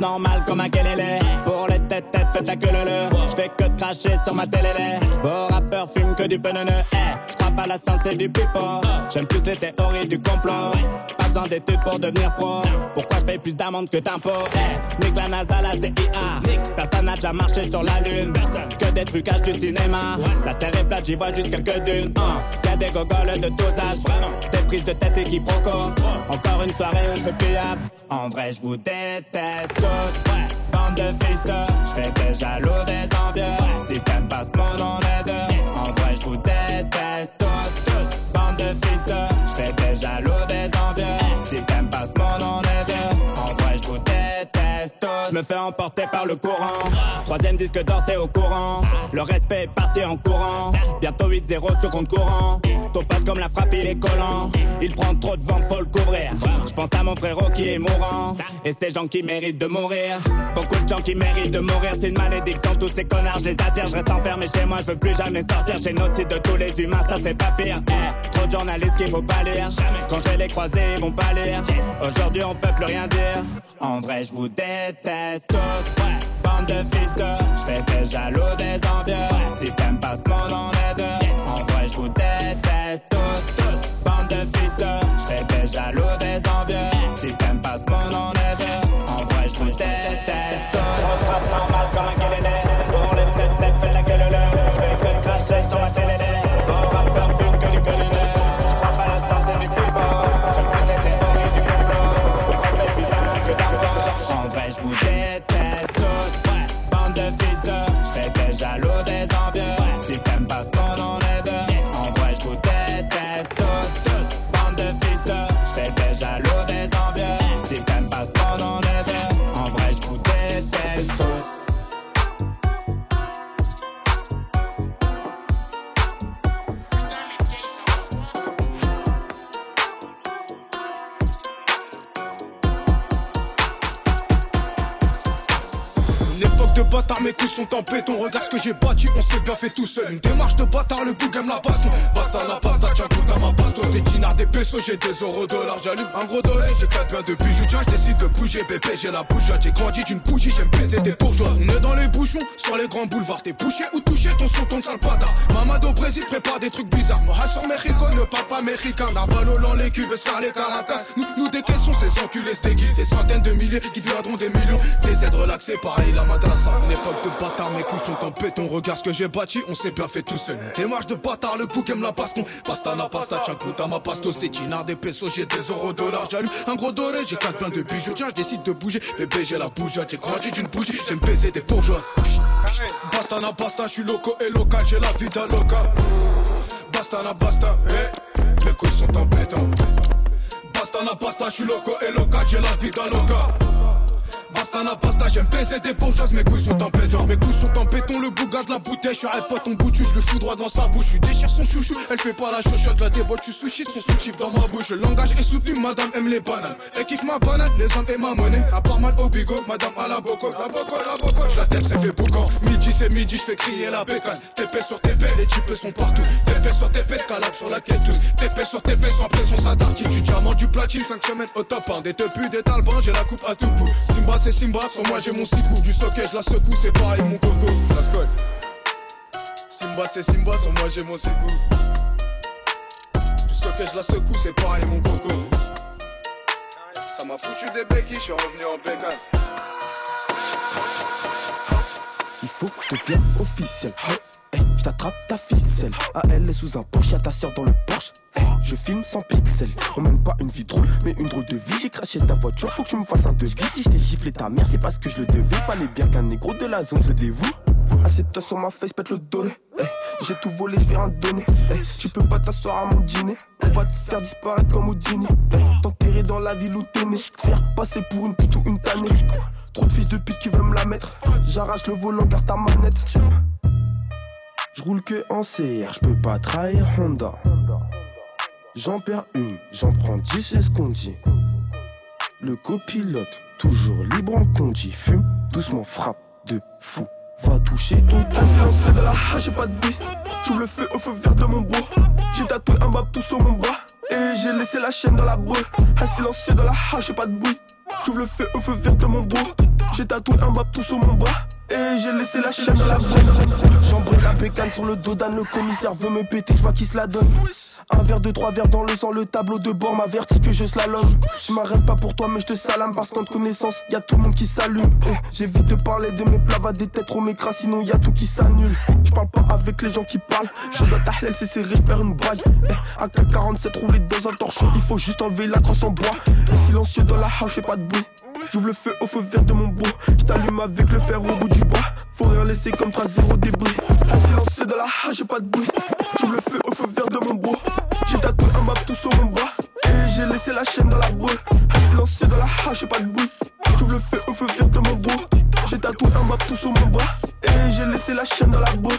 normal comme un kelele. Pour les têtes têtes, faites la queue le Je fais que cracher sur ma télé. Vos rappeurs fument que du penene. Eh, j'crois pas la science et du pipo. J'aime plus les théories du complot. D'études pour devenir pro. Pourquoi je paye plus d'amende que d'impôts? Eh, nique la NASA, la CIA. Personne n'a déjà marché sur la lune. Que des trucages du cinéma. La terre est plate, j'y vois juste quelques dunes. Uh. Y'a des gogoles de tous âges. Des prises de tête et quiproquos. Encore une soirée où je fais pliable. En vrai, je vous déteste tous. Bande de fils de, je fais des jaloux des envieux. Si t'aimes pas ce monde, on est deux. Me fais emporter par le courant. Troisième disque d'or, t'es au courant. Le respect est parti en courant. Bientôt 8-0 sur compte courant. Ton pote comme la frappe, il est collant. Il prend trop de vent, faut le couvrir. Je pense à mon frérot qui est mourant. Et ces gens qui méritent de mourir. Beaucoup de gens qui méritent de mourir. C'est une malédiction, tous ces connards, je les attire. Je reste enfermé chez moi, je veux plus jamais sortir. Génocide de tous les humains, ça c'est pas pire. Eh, trop de journalistes qu'il faut pas lire. Quand je vais les croiser, ils vont pas lire. Aujourd'hui, on peut plus rien dire. En vrai, je vous déteste tous. Bande de fils je fais des jaloux des envieux. Si t'aimes pas ce monde, on est deux. En vrai, je vous déteste tous. Bande de fils je fais des jaloux sont en béton. Regarde ce que j'ai bâti, on s'est bien fait tout seul. Une démarche de bâtard, le bougam la baston. J'ai des euros dollars. J'allume un gros dollar, j'ai quatre pains de bijoux. Tiens, je décide de bouger, bébé, j'ai la bougeotte. J'ai grandi d'une bougie, j'aime baiser des bourgeois. On est dans les bouchons, sur les grands boulevards. T'es bouché ou touché, ton son tombe sale bâtard. Mamad au Brésil prépare des trucs bizarres. Moha sur Mexico, ne parle pas mexicain. Narvalo dans les cuves, ça les caracas. Nous, nous des caissons, ces enculés se. Des centaines de milliers qui deviendront des millions. Des aides relaxées, pareil, la madrasa. Une époque de bâtard, mes coups sont en béton. Regarde ce que j'ai bâti, on s'est bien fait tout seul. Démarche de bâtard, le bouc aime la baston. Pasta na pasta, à ma des pesos, j'ai des euros dollars. J'allume un gros doré, j'ai quatre pains de bijoux. Tiens, je décide de bouger. Bébé, j'ai la bougeotte. J'ai grandi d'une bougie, j'aime baiser des bourgeois. Basta na basta, je suis loco et local, j'ai la vida loca. Basta na basta, eh, mes couilles sont béton. Basta na basta, je suis loco et local, j'ai la vida loca. Basta na pasta, j'aime baiser des bourgeoises, mes couilles sont en béton. Mes couilles sont en béton, le bouga de la bouteille, je suis un pote en boutu, je le fous droit dans sa bouche. Je déchire son chouchou, elle fait pas la chochotte, la je suis sushi, son sous dans ma bouche. Le langage est soutenu, madame aime les bananes. Elle kiffe ma banane, les hommes et ma monnaie. À part mal au bigot, madame à la boco, la boco, la boco. La tête c'est fait boucan. Midi c'est midi, je fais crier la bécane. TP sur TP, les types sont partout. TP sur TP, escalade sur la quête tous. TP sur TP, sans pression, ça dartine. Du diamant, du platine, 5 semaines au top 1. Des tepus, des talbans, j'ai la coupe à tout bout. Simba c'est Simba, sur moi j'ai mon sicou. Du socket, je la secoue, c'est pareil mon coco. La scolle. Simba c'est Simba, sur moi j'ai mon sicou. Du socket, je la secoue, c'est pareil mon coco. Ça m'a foutu des béquilles, je suis revenu en bécane. Il faut que je devienne officiel. Hey, je t'attrape ta ficelle. À elle est sous un Porsche, y'a ta soeur dans le Porsche. Hey, je filme sans pixels. On mène pas une vie drôle, mais une drôle de vie. J'ai craché ta voiture, faut que tu me fasses un devis. Si je t'ai giflé ta mère, c'est parce que je le devais. Fallait bien qu'un négro de la zone se dévoue. Assieds-toi sur ma face, pète le dolé. Hey, j'ai tout volé, je vais rien donner. Hey, tu peux pas t'asseoir à mon dîner. On va te faire disparaître comme Houdini. Hey, T'enterrer dans la ville où t'es né. Faire passer pour une pute ou une tannée. Trop de fils de pute qui veulent me la mettre. J'arrache le volant, garde ta manette. Je roule que en CR, je peux pas trahir Honda. J'en perds une, j'en prends dix, c'est ce qu'on dit. Le copilote, toujours libre en conduit. Fume, doucement, frappe de fou. va toucher ton tas. Silencieux de la hache, j'ai pas de. J'ouvre le feu au feu vert de mon bro. J'ai tatoué un map tout sur mon bras. Et j'ai laissé la chaîne dans la breu. Un silencieux dans la hache, pas de bruit. J'ouvre le feu au feu vert de mon bro. J'ai tatoué un map tout sur mon bras. Et j'ai laissé la chaîne dans la breu. J'embraye la bécane sur le dos d'Anne. Le commissaire veut me péter, je vois qui se la donne. Un verre de trois verres dans le sang, le tableau de bord m'avertit que je slalom. Je m'arrête pas pour toi, mais je te salame parce qu'en connaissance, y a tout le monde qui s'allume. Eh, J'évite de parler de mes plats, va des têtes trop m'écras, sinon y a tout qui s'annule. Je parle pas avec les gens qui parlent, je dois tahlel, c'est serré, faire une bague. Eh, AK-47 dans un torchon, il faut juste enlever la crosse en bois. Et silencieux dans la house, fais pas de bruit. J'ouvre le feu au feu vert de mon beau. Je t'allume avec le fer au bout du bois. Faut rien laisser comme trace zéro débris. Un silencieux dans la hache, j'ai pas de bruit. J'ouvre le feu au feu vert de mon beau. J'ai tatoué un map tout sur mon bras. Et j'ai laissé la chaîne dans la breu. Un silencieux dans la hache, j'ai pas de bruit. J'ouvre le feu au feu vert de mon beau. J'ai tatoué un map tout sur mon bras. Et j'ai laissé la chaîne dans la breu.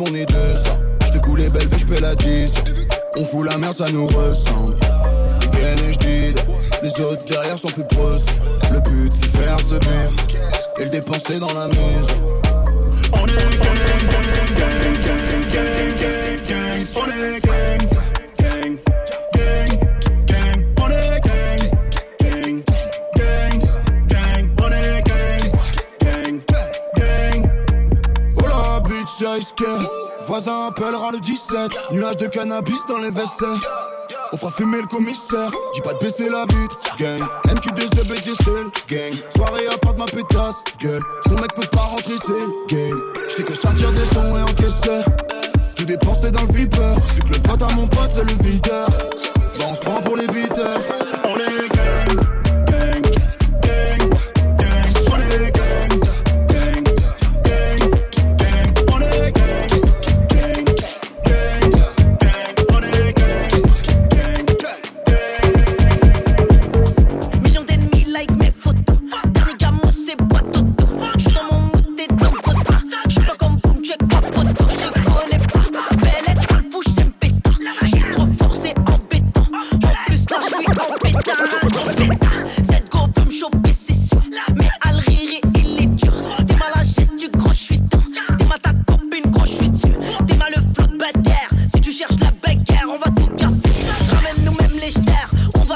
On est deux ça. J'te coule les belles je la 10. On fout la merde, ça nous ressemble. Again et j'dis, les autres derrière sont plus proches. Le but c'est faire ce but et le dépenser dans la maison. On est Voisin appellera le 17. Nuage de cannabis dans les WC. On fera fumer le commissaire. Dis pas de baisser la vitre, gang. MQ2 de BDCL, gang. Soirée à part de ma pétasse, gueule. Son mec peut pas rentrer, c'est game. J'fais que sortir des sons et encaisser. Tout dépenser dans le flipper. Vu que le pote à mon pote, c'est le videur. Bah, on se prend pour les beaters.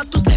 Jeteurs. On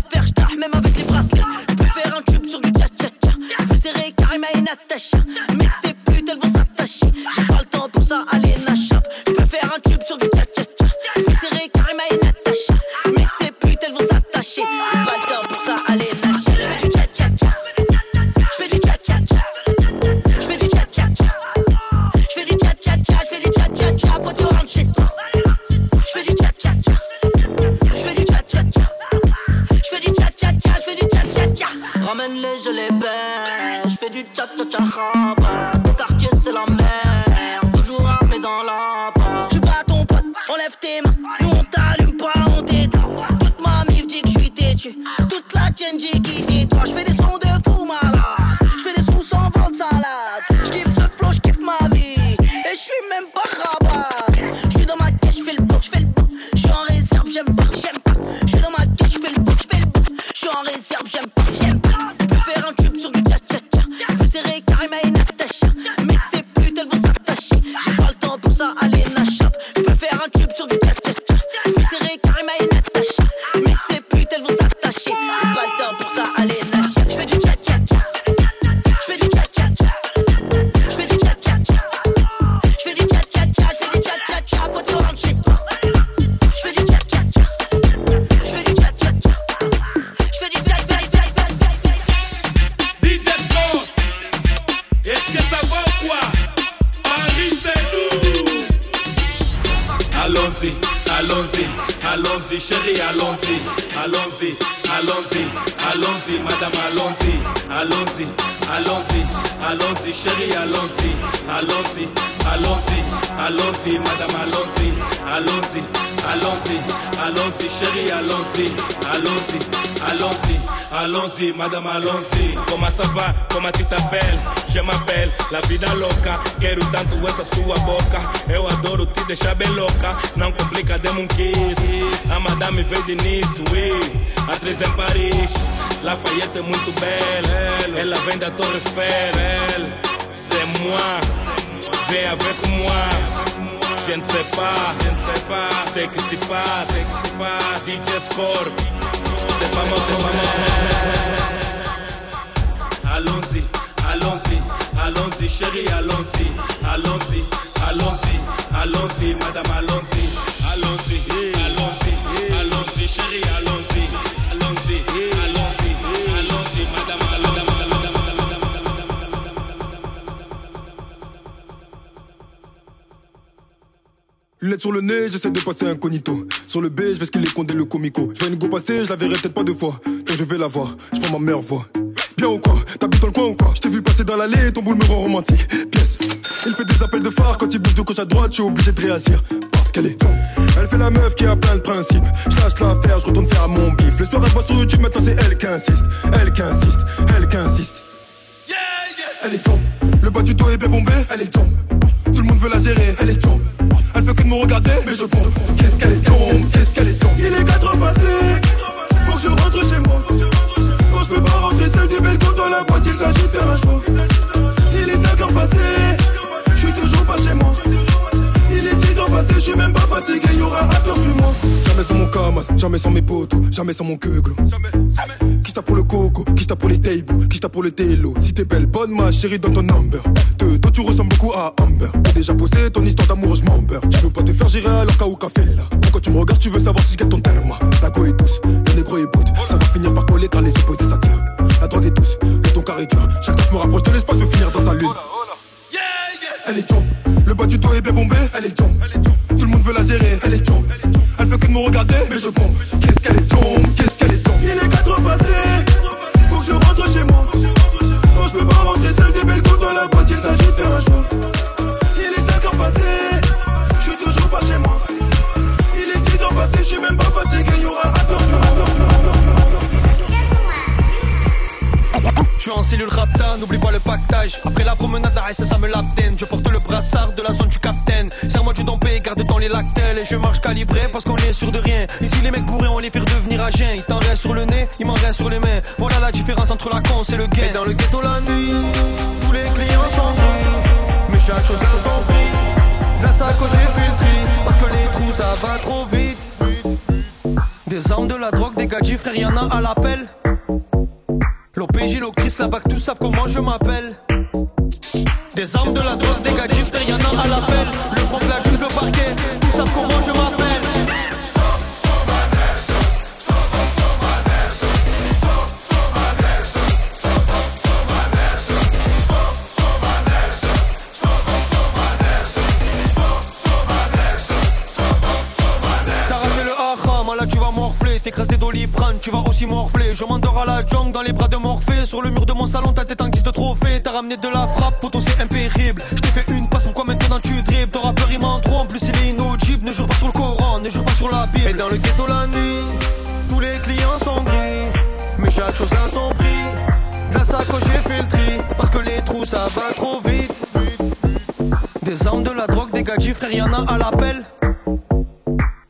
allons-y, chérie, allons-y, allons-y, allons-y, allons-y, madame, allons-y, allons-y, allons-y, allons-y, chérie, allons-y, allons-y, allons-y, allons-y, madame, allons-y. Comment ça va? Comment tu t'appelles? Je m'appelle La Vida Louca. Quero tanto essa sua boca. Eu adoro te deixar bem louca. Não complica, dê-me um kiss. A madame veio de Nice, oui. Atriz em Paris. Lafayette é muito belle. Ela vem da Torre Eiffel. C'est moi. Vem a ver com moi. Je ne sais pas, je ne sais pas, c'est que se passe, c'est que se passe, DJ Score, c'est pas mon problème. Allons-y, allons-y, allons-y, chérie, allons-y, allons-y, allons-y, allons-y, madame, allons-y, allons-y, allons-y, allons-y, chérie, allons-y, Lunettes sur le nez, j'essaie de passer incognito. Sur le B, je vais ce qu'il est condé le comico. Je vois une go passer, je la verrai peut-être pas deux fois. Donc je vais la voir, je prends ma meilleure voix. Bien ou quoi? T'habites dans le coin ou quoi? Je t'ai vu passer dans l'allée, ton boule me rend romantique. Pièce. Il fait des appels de phare quand il bouge de gauche à droite, je suis obligé de réagir. Parce qu'elle est. Elle fait la meuf qui a plein de principes. Je lâche l'affaire, je retourne faire mon bif. Le soir, elle voit sur YouTube, maintenant c'est elle qui insiste. Elle qui insiste, elle qui insiste. Elle est tombe. Le bas du dos est bien bombé, elle est tombe. Tout le monde veut la gérer, elle est tombe. Elle veut que de me regarder, mais je bombe. Qu'est-ce qu'elle est tombe, qu'est-ce qu'elle est tombe. Il est 4 heures passées, faut que je rentre chez moi. Quand je peux pas rentrer seul du balcon dans la boîte, il s'agit de faire un choix. Il est 5 heures passées, est 6 heures passées, je suis même pas fatigué, sur moi. Jamais sans mon camas, jamais sans mes potos, jamais sans mon queuglo. Jamais, jamais. Qui t'a pour le coco, qui t'a pour les tables, qui t'a pour le télo. Si t'es belle, bonne ma chérie, donne ton number. Te, toi tu ressembles beaucoup à Amber. T'as déjà posé ton histoire d'amour, je m'embeurre. Tu veux pas te faire gérer alors qu'à ou café là. Quand tu me regardes, tu veux savoir si je gagne ton terme. La go est douce, le négro est brut. Ça va finir par coller car les opposés s'attirent. La drogue est douce, le ton carré dur. Chaque taf me rapproche de l'espace, veut finir dans sa lune. Elle est jump, bas du dos est bien bombé, elle est jump. Tout le monde veut la gérer, elle est jump. Elle veut que de me regarder, mais je bombe. Qu'est-ce qu'elle est jump, suis en cellule rapta, n'oublie pas le pactage. Après la promenade, la ça me l'abdène. Je porte le brassard de la zone du capitaine. Serre-moi du dompé, garde dans les lactelles. Et je marche calibré parce qu'on est sûr de rien. Ici, les mecs pourraient on les faire devenir à. Il t'en reste sur le nez, il m'en reste sur les mains. Voilà la différence entre la con et le gain. Et dans le ghetto la nuit, tous les clients sont free. Mais chaque chose a son prix. La sacoche, fait le tri? Parce que les trous, ça va trop vite. Des armes, de la drogue, des gadgets, frère, y'en a à l'appel. L'OPJ, l'Ocris, la BAC, tous savent comment je m'appelle. Des armes, de la drogue, des gadgets, frère, y'en a à l'appel. Le prof, la juge, le parquet, tous savent comment je m'appelle. Tu vas aussi morfler. Je m'endors à la jungle dans les bras de Morphée. Sur le mur de mon salon, ta tête en guise de trophée. T'as ramené de la frappe, poteau c'est impérible. Je t'ai fait une passe, pourquoi maintenant tu dribbles? Ton rappeur il m'en en plus il est inaudible. Ne jure pas sur le Coran, ne jure pas sur la Bible. Et dans le ghetto la nuit, tous les clients sont gris. Mais chaque chose a son prix. De la sacoche j'ai fait le tri, parce que les trous ça va trop vite. Des armes, de la drogue, des gadgets, frère, y'en a à l'appel.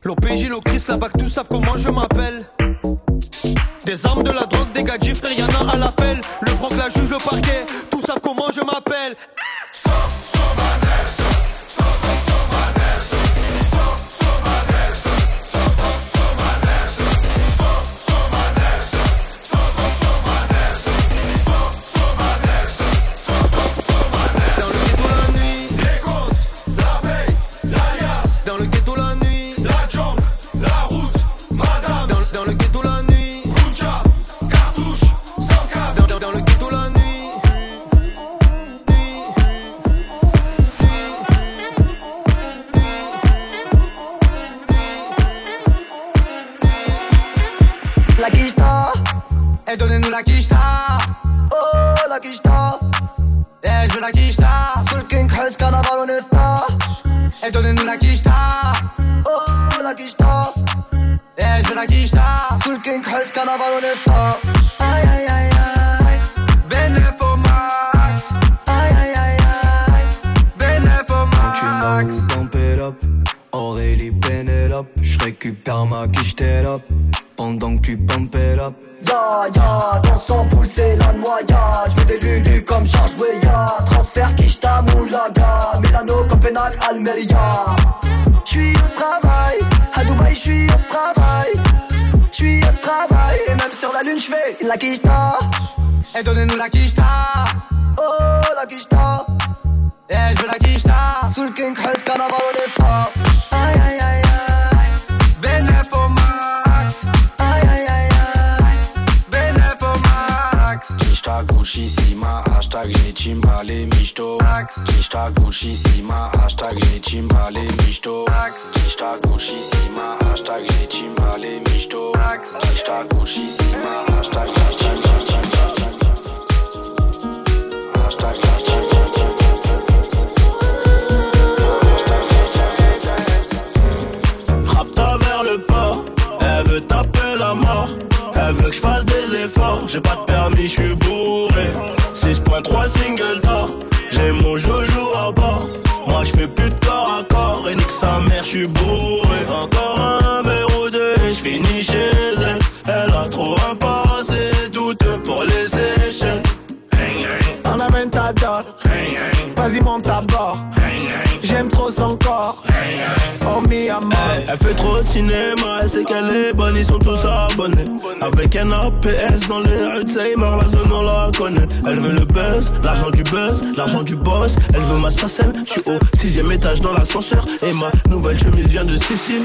L'OPJ, l'Ocris, la BAC, tous savent comment je m'appelle. Des armes, de la drogue, des gadgets, frère, y'en a à l'appel. Le proc, la juge, le parquet, tous savent comment je m'appelle. Dans Et donnez-nous la quicheta. Oh, la quicheta. Eh, je veux la quicheta. Sous le King Hess, carnaval, on est star. Et donnez-nous la quicheta. Oh, la quicheta. Eh, je veux la quicheta. Sous le King Hess, carnaval, on est star. Aïe, aïe, aïe, aïe. Benef au max. Aïe, aïe, aïe, aïe. Benef au Tu max. m'as pump it up Aurélie Penelope Je récupère ma quiche t'es up Pendant que tu pump it up Dans son poule, c'est la noyade. J'mets des lulus comme charge ya. Transfert, quicheta, moulaga. Milano, Copenhague, Almeria. J'suis au travail, à Dubaï, j'suis au travail. J'suis au travail, et même sur la lune, j'fais la quicheta. Et donnez-nous la quicheta. Oh, la quicheta. Eh, je veux la quicheta. Sous le King Hess, carnaval, on j'ai chimbale michto Kishta Gucci Sima Hashtag j'ai michto Kishta Gucci Sima Hashtag j'ai michto Kishta Gucci Sima Hashtag. Elle veut que je fasse des efforts, j'ai pas de permis, je suis bourré. 6.3 single d'or, j'ai mon joujou à bord. Moi je fais plus de corps à corps, et nique sa mère, je suis bourré. Encore fait trop de cinéma, elle sait qu'elle est bonne, ils sont tous abonnés. Avec un APS dans les rues de Seymour, la zone on la connaît. Elle veut le buzz, l'argent du buzz, l'argent du boss. Elle veut ma sacelle, je suis au sixième étage dans l'ascenseur. Et ma nouvelle chemise vient de Sicile.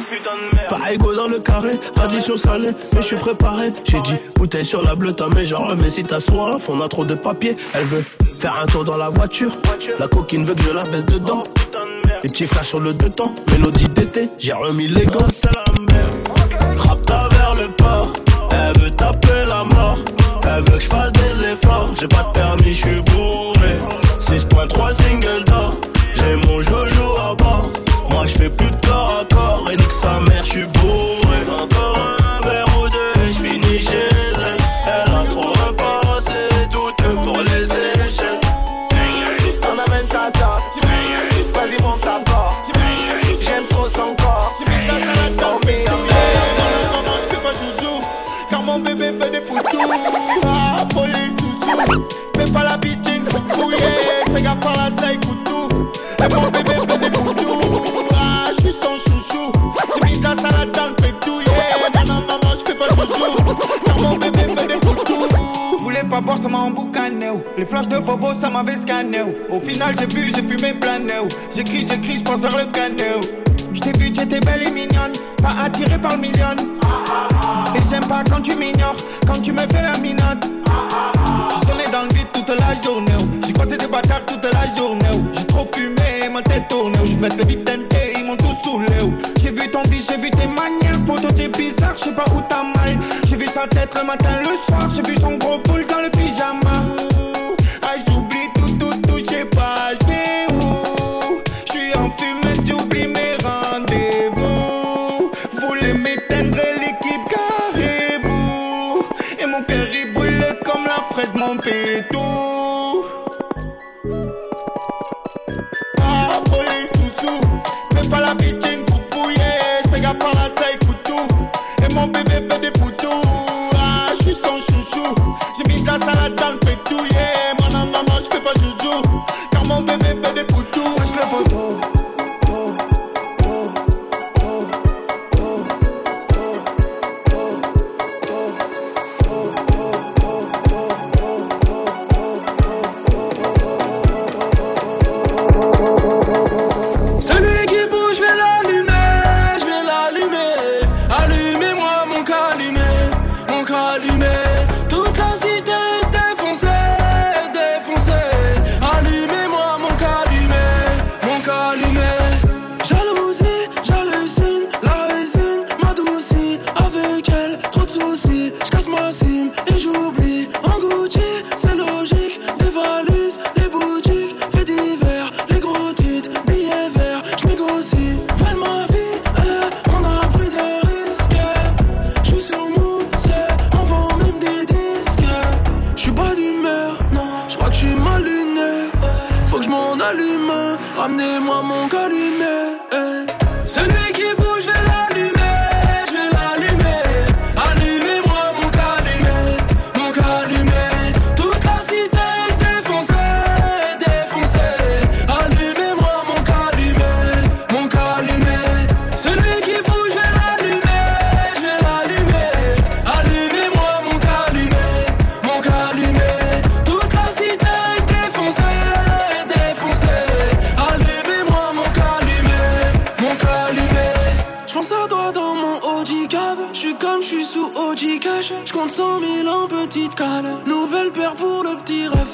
Pas égaux dans le carré, addition salée, mais je suis préparé. J'ai dit bouteille sur la bleue, t'as mes genre, mais si t'as soif, on a trop de papier. Elle veut faire un tour dans la voiture. La coquine veut que je la baisse dedans. Les petits frères sur le deux temps, mélodie d'été, j'ai remis les gants, c'est la merde. Rapta vers le port, elle veut taper la mort. Elle veut que je fasse des efforts, j'ai pas de permis, je suis bourré. 6.3 single d'or, j'ai mon jojo à bord. Moi je fais plus de Au final, j'ai bu, j'ai fumé oh. J'écris, j'écris, je pense vers le canet oh. Je t'ai vu, t'étais belle et mignonne Pas attirée par le million Et j'aime pas quand tu m'ignores Quand tu me fais la minote Je sonnais dans le vide toute la journée. J'ai croisé des bâtards toute la journée. J'ai trop fumé, ma tête tournée. Je mettais vite tenté, ils m'ont tous saoulé. J'ai vu ton vie, j'ai vu tes manières Poto t'es bizarre, je sais pas où t'as mal J'ai vu sa tête le matin, le soir J'ai vu son gros boule dans le pyjama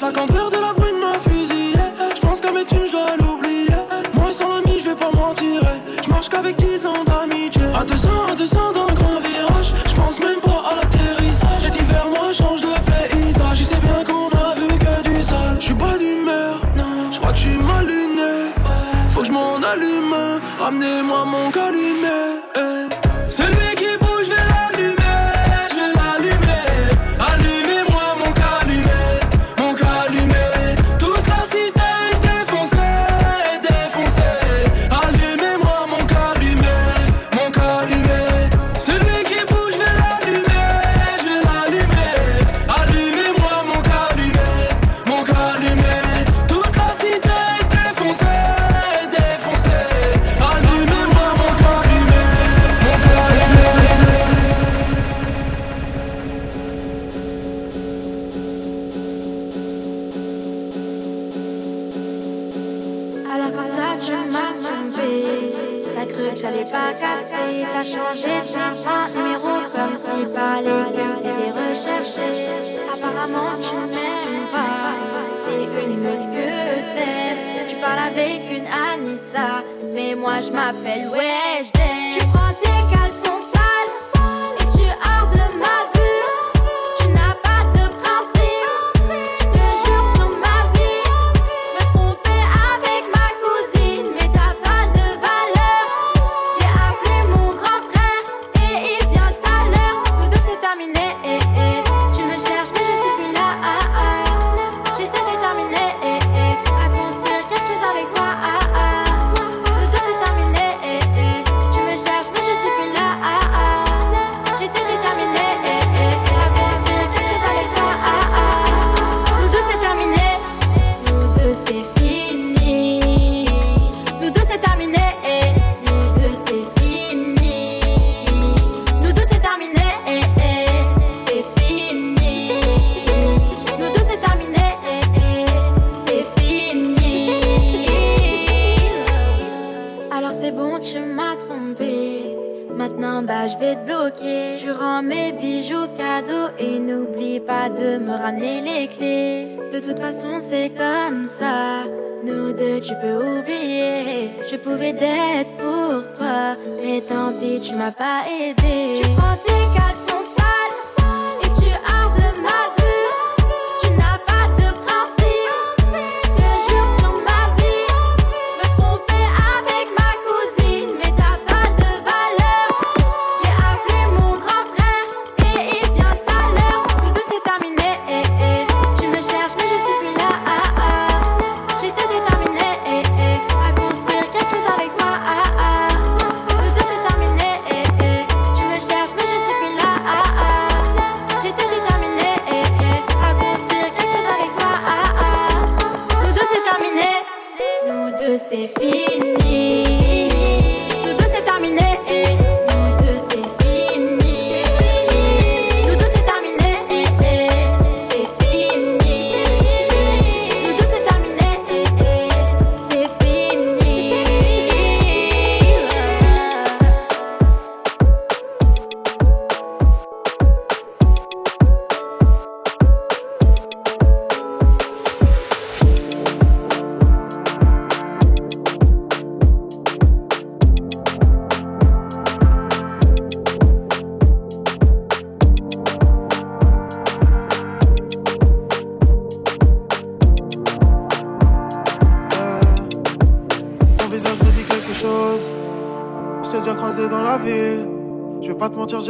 sac en de la brume m'a fusillé. Je pense qu'à mes thunes, je dois l'oublier. Moi sans l'ami, je vais pas mentir. Je marche qu'avec 10 ans d'amitié. À 200, à 200 dans le grand virage. Je pense même pas à l'atterrissage. Cet hiver, moi, change de paysage. Je sais bien qu'on a vu que du sale. Je suis pas d'humeur, je crois que je suis mal luné. Faut que je m'en allume. Ramenez-moi mon calumet. Alors c'est bon, tu m'as trompé. Maintenant, bah, je vais te bloquer. Je rends mes bijoux cadeaux et n'oublie pas de me ramener les clés. De toute façon, c'est comme ça. Nous deux, tu peux oublier. Je pouvais d'être pour toi, mais tant pis, tu m'as pas aidé. Tu prends tes caleçons. tous ces fini.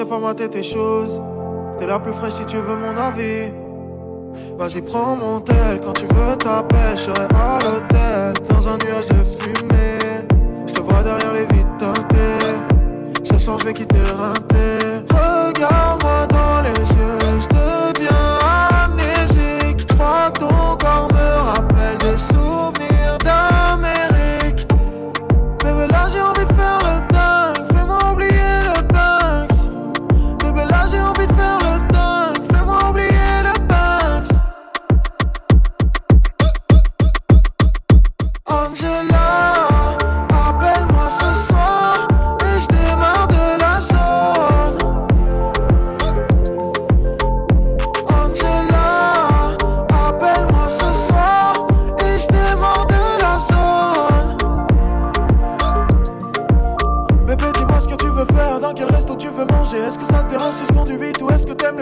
j'ai pas maté tes choses. T'es la plus fraîche si tu veux mon avis. Vas-y, prends mon tel, quand tu veux t'appelles, je serai à l'hôtel. Dans un nuage de fumée, je te vois derrière les vitres teintées. Ce soir, je vais quitter Regarde-moi dans les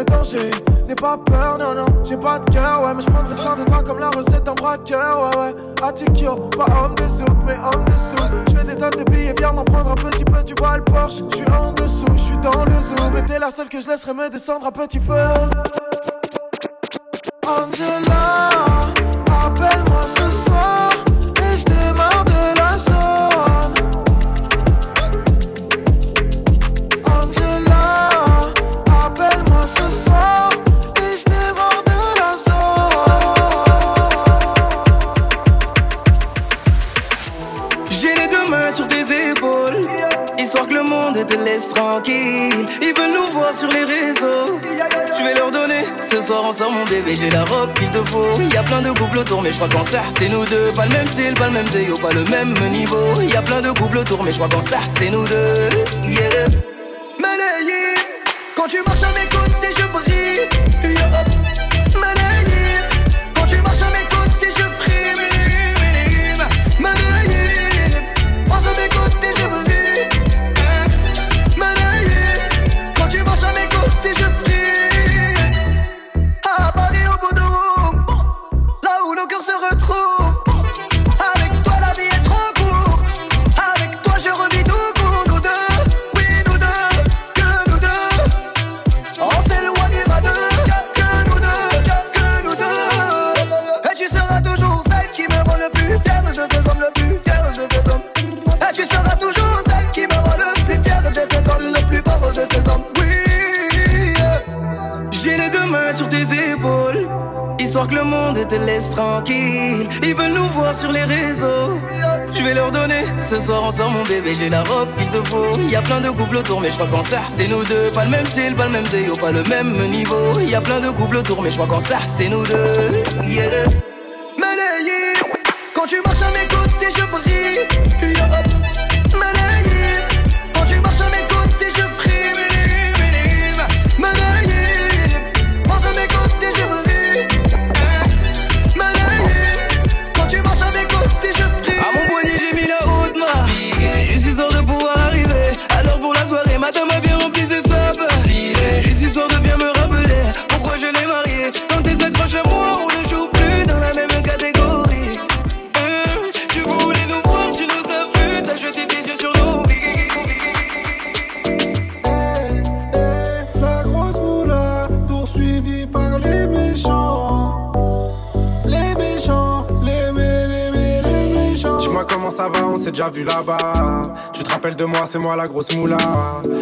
le? N'aie pas peur, non, non, j'ai pas de cœur, ouais, mais je prendrai soin de toi comme la recette d'un braqueur, ouais, ouais. Atikyo, pas homme de soupe, mais homme de. Je fais des tonnes de billets, viens m'en prendre un petit peu, tu vois le Porsche. Je suis en dessous, je suis dans le zoo, mais t'es la seule que je laisserai me descendre à petit feu. C'est nous deux. Pas le même style, pas le même déo, pas le même niveau. Y a plein de couples autour, mais je crois qu'en ça c'est nous deux. Yeah. Malayé, quand tu marches à bébé. J'ai la robe qu'il te faut. Y a plein de couples autour, mais je crois qu'en ça, c'est nous deux. Pas le même style, pas le même déo, pas le même niveau. Y a plein de couples autour, mais je crois qu'en ça, c'est nous deux. Yeah. Quand tu marches à mes côtés, je brille. Comment ça va, on s'est déjà vu là-bas. Tu te rappelles de moi, c'est moi la grosse moula.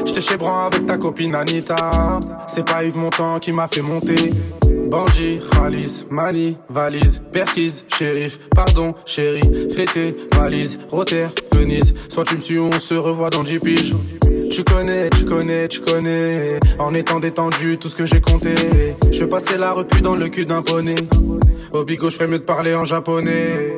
J'étais chez Bran avec ta copine Anita. C'est pas Yves Montand qui m'a fait monter. Bandit, Khalis, Mani, valise, Perquise, shérif, pardon, chérie, fêté, valise, Rotter, Venise. Soit tu me suis, on se revoit dans 10 piges. Tu connais, tu connais, tu connais. En étant détendu, tout ce que j'ai compté. Je vais passer la repu dans le cul d'un poney. Au bigo, je ferais mieux de parler en japonais.